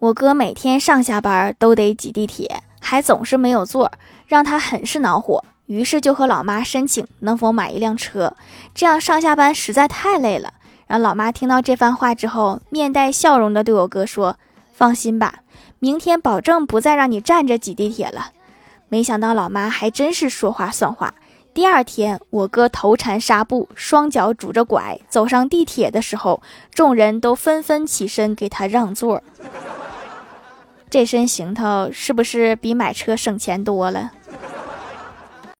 我哥每天上下班都得挤地铁，还总是没有座，让他很是恼火。于是就和老妈申请能否买一辆车，这样上下班实在太累了。然后老妈听到这番话之后，面带笑容的对我哥说：“放心吧，明天保证不再让你站着挤地铁了。”没想到老妈还真是说话算话。第二天，我哥头缠纱布，双脚拄着拐走上地铁的时候，众人都纷纷起身给他让座。这身行头是不是比买车省钱多了？